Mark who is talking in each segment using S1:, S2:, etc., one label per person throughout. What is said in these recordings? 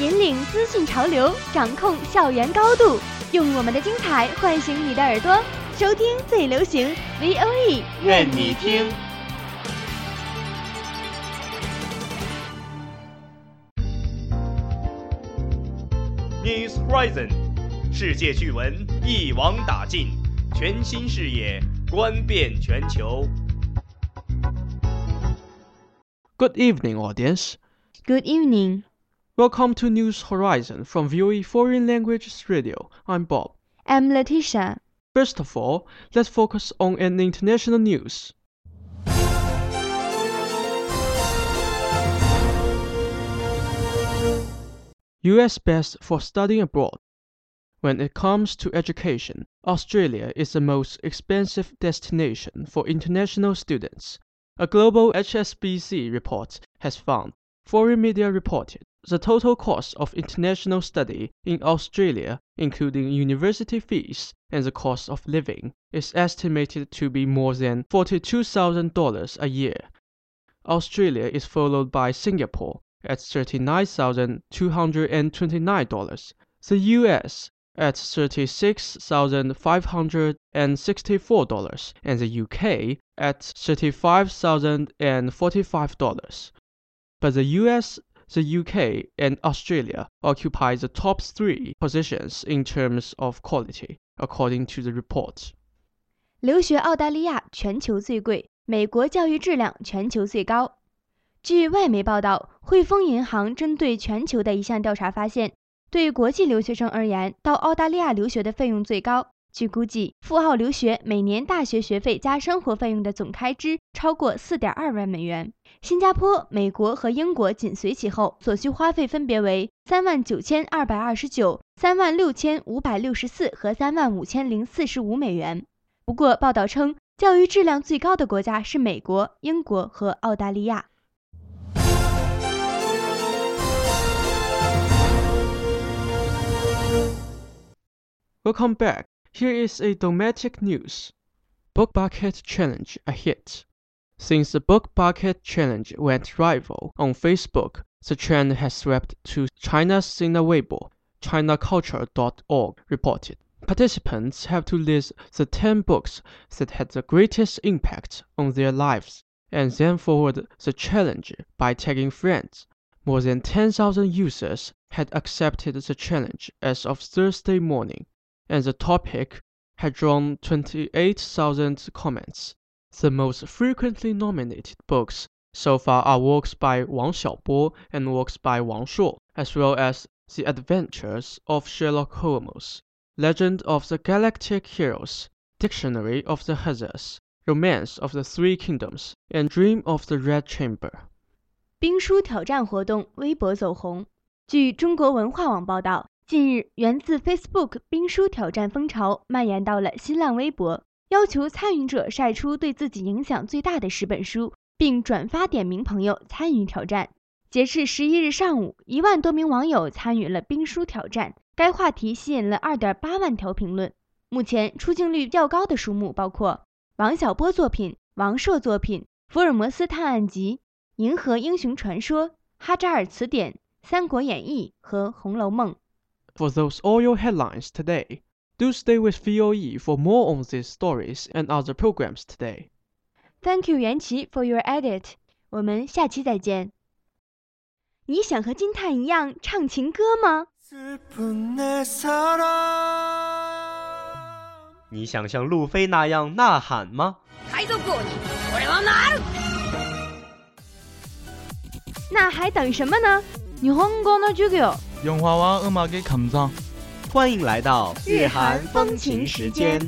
S1: 引领资讯潮流，掌控校园高度，用我们的精彩唤醒你的耳朵，收听最流行 V O E，
S2: 愿你听。News Horizon，世界趣闻一网打尽，全新视野观遍全球。
S3: Good evening, audience.
S1: Good evening,
S3: Welcome to News Horizon from VOE Foreign Languages Radio. I'm Bob.
S1: I'm Letitia.
S3: First of all, let's focus on an international news. US best for studying abroad. When it comes to education, Australia is the most expensive destination for international students. A global HSBC report has found, foreign media reported, the total cost of international study in Australia, including university fees and the cost of living, is estimated to be more than $42,000 a year. Australia is followed by Singapore at $39,229, the US at $36,564, and the UK at $35,045. But the US, the UK, and Australia occupy the top three positions in terms of quality, according to the report.
S1: 留学澳大利亚全球最贵，美国教育质量全球最高。据外媒报道，汇丰银行针对全球的一项调查发现，对国际留学生而言，到澳大利亚留学的费用最高。据估计，赴澳留学每年大学学费加生活费用的总开支超过4.2万美元。新加坡、美国和英国紧随其后，所需花费分别为3万9229、3万6564和3万5045美元。不过，报道称，教育质量最高的国家是美国、英国和澳大利亚。
S3: Welcome back. Here is a domestic news. Book Bucket Challenge a hit. Since the Book Bucket Challenge went viral on Facebook, the trend has swept to China's Sina Weibo, ChinaCulture.org reported. Participants have to list the 10 books that had the greatest impact on their lives and then forward the challenge by tagging friends. More than 10,000 users had accepted the challenge as of Thursday morning, and the topic had drawn 28,000 comments. The most frequently nominated books so far are works by Wang Xiaobo and works by Wang Shuo, as well as The Adventures of Sherlock Holmes, Legend of the Galactic Heroes, Dictionary of the Hazards, Romance of the Three Kingdoms, and Dream of the Red Chamber.
S1: 冰书挑战活动微博走红。据中国文化网报道， 近日源自 Facebook 冰书挑战风潮蔓延到了新浪微博，要求参与者晒出对自己影响最大的十本书，并转发点名朋友参与挑战。截至十一日上午，一万多名网友参与了冰书挑战，该话题吸引了二点八万条评论。目前出镜率较高的书目包括王小波作品、王朔作品《福尔摩斯探案集》。《银河英雄传说》、《哈扎尔词典》、《三国演义》和《红楼梦》。
S3: for those oil headlines today. Do stay with VOE for more on these stories and other programs today.
S1: Thank you, 袁琪 for your edit。我们下期再见。你想和金叹一样唱情歌吗？
S2: 你想像路飞那样呐喊吗？
S1: 那还等什么呢？日本語の授業。
S4: 用娃娃二毛给扛走。
S2: 欢迎来到日韩风情时间。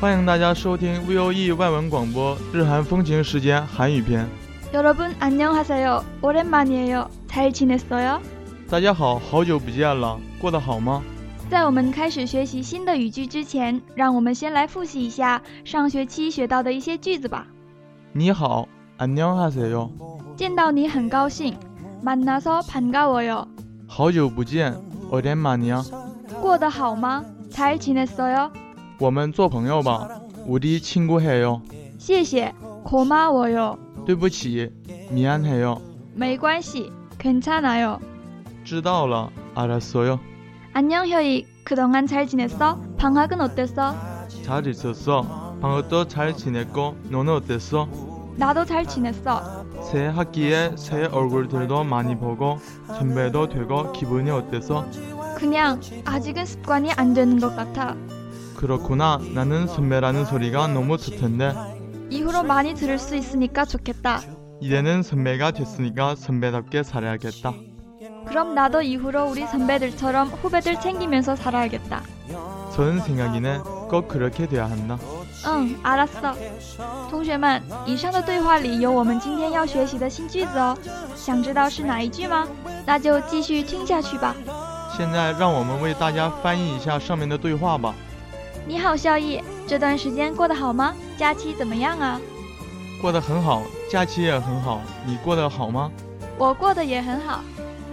S4: 欢迎大家收听 V O E 外文广播日韩风情时间韩语篇。
S5: 여러분 안녕하세 요. 오랜만이에 요. 잘 지냈어 요?
S4: 大家好，好久不见了，过得好吗？
S5: 在我们开始学习新的语句之前，让我们先来复习一下上学期学到的一些句子吧。
S4: 你好，안녕하세요。
S5: 见到你很高兴，만나서반가워요。
S4: 好久不见，오랜만이야。
S5: 过得好吗？잘지냈어요。
S4: 我们做朋友吧，우리친구해 요。
S5: 谢谢，고마워 요。
S4: 对不起，미안해 요。
S5: 没关系，괜찮아 요。
S4: 知道了，알았어 요。 안녕효익그동안잘지냈어방학은어땠어잘있었어방학도잘지냈고너는어땠어
S5: 나도 잘 지냈어.
S4: 새 학기에 새 얼굴들도 많이 보고 선배도 되고 기분이 어때서?
S5: 그냥 아직은 습관이 안 되는 것 같아.
S4: 그렇구나. 나는 선배라는 소리가 너무 좋던데.
S5: 이후로 많이 들을 수 있으니까 좋겠다.
S4: 이제는 선배가 됐으니까 선배답게 살아야겠다.
S5: 그럼 나도 이후로 우리 선배들처럼 후배들 챙기면서 살아야겠다.
S4: 좋은 생각이네. 꼭 그렇게 돼야 한다.
S5: 嗯，알았 어。 同学们，以上的对话里有我们今天要学习的新句子哦。想知道是哪一句吗？那就继续听下去吧。
S4: 现在让我们为大家翻译一下上面的对话吧。
S5: 你好，孝义，这段时间过得好吗？假期怎么样啊？
S4: 过得很好，假期也很好。你过得好吗？
S5: 我过得也很好。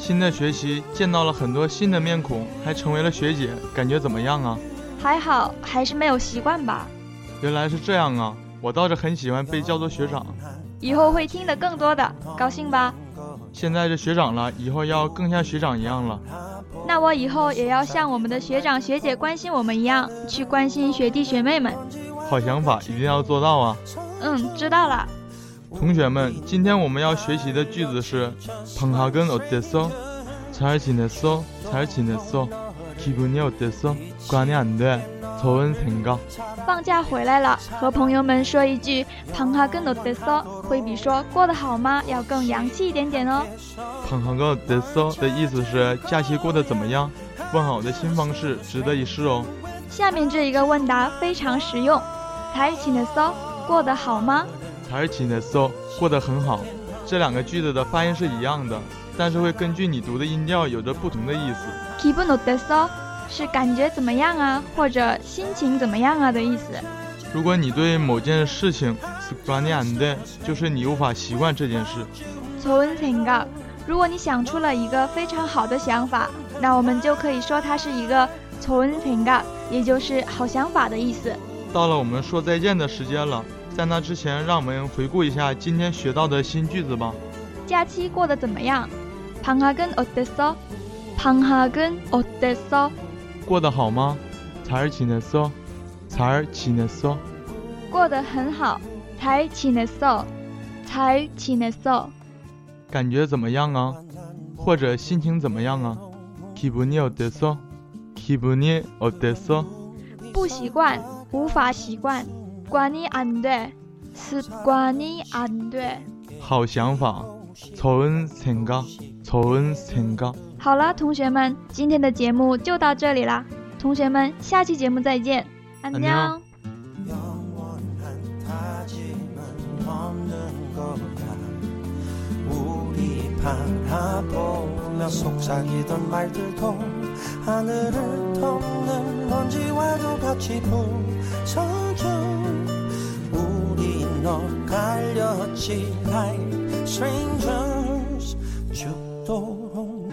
S4: 新的学习见到了很多新的面孔，还成为了学姐，感觉怎么样啊？
S5: 还好，还是没有习惯吧。
S4: 原来是这样啊！我倒是很喜欢被叫做学长，
S5: 以后会听得更多的，高兴吧？
S4: 现在是学长了，以后要更像学长一样了。
S5: 那我以后也要像我们的学长学姐关心我们一样，去关心学弟学妹们。
S4: 好想法，一定要做到啊！
S5: 嗯，知道了。
S4: 同学们，今天我们要学习的句子是방학은어땠어잘지냈어잘지냈어기분이어땠어관이안 돼。
S5: 放假回来了，和朋友们说一句“胖哈根诺德嗦”，会比说“过得好吗”要更洋气一点点哦。
S4: 胖哈根德嗦的意思是假期过得怎么样？问好的新方式，值得一试哦。
S5: 下面这一个问答非常实用，才起的嗦，过得好吗？
S4: 才起的嗦，过得很好。这两个句子的发音是一样的，但是会根据你读的音调有着不同的意思。
S5: 기분어땠어是感觉怎么样啊，或者心情怎么样啊的意思。
S4: 如果你对某件事情是观念的，就是你无法习惯这件事。
S5: 좋은생 각， 如果你想出了一个非常好的想法，那我们就可以说它是一个좋은생 각， 也就是好想法的意思。
S4: 到了我们说再见的时间了， 在那之前，让我们回顾一下今天学到的新句子吧。
S5: 假期过得怎么样？방학은어땠 어？ 방학은어땠 어？
S4: 过得好吗？잘지냈어잘지냈어
S5: 过得很好。잘지냈어잘지냈어
S4: 感觉怎么样啊？或者心情怎么样啊？기분이어땠어기분이어땠어
S5: 不习惯，无法习惯。 관이안 돼， 습관이안 돼。
S4: 好想法。좋은생 각， 좋은생 각。
S5: 好了，同学们，今天的节目就到这里啦。同学们，下期节目再见，安녕。
S2: 하늘을 덮는 먼지와도 같이 우리 갈렸지 like strangers 죽도록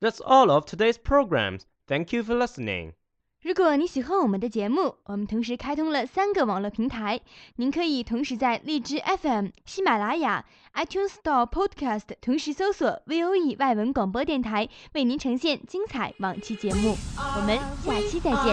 S2: That's all of today's programs. Thank you for listening.
S1: 如果你喜欢我们的节目，我们同时开通了三个网络平台，您可以同时在荔枝 FM、喜马拉雅、iTunes Store Podcast 同时搜索 VOE 外文广播电台，为您呈现精彩往期节目。我们下期再见。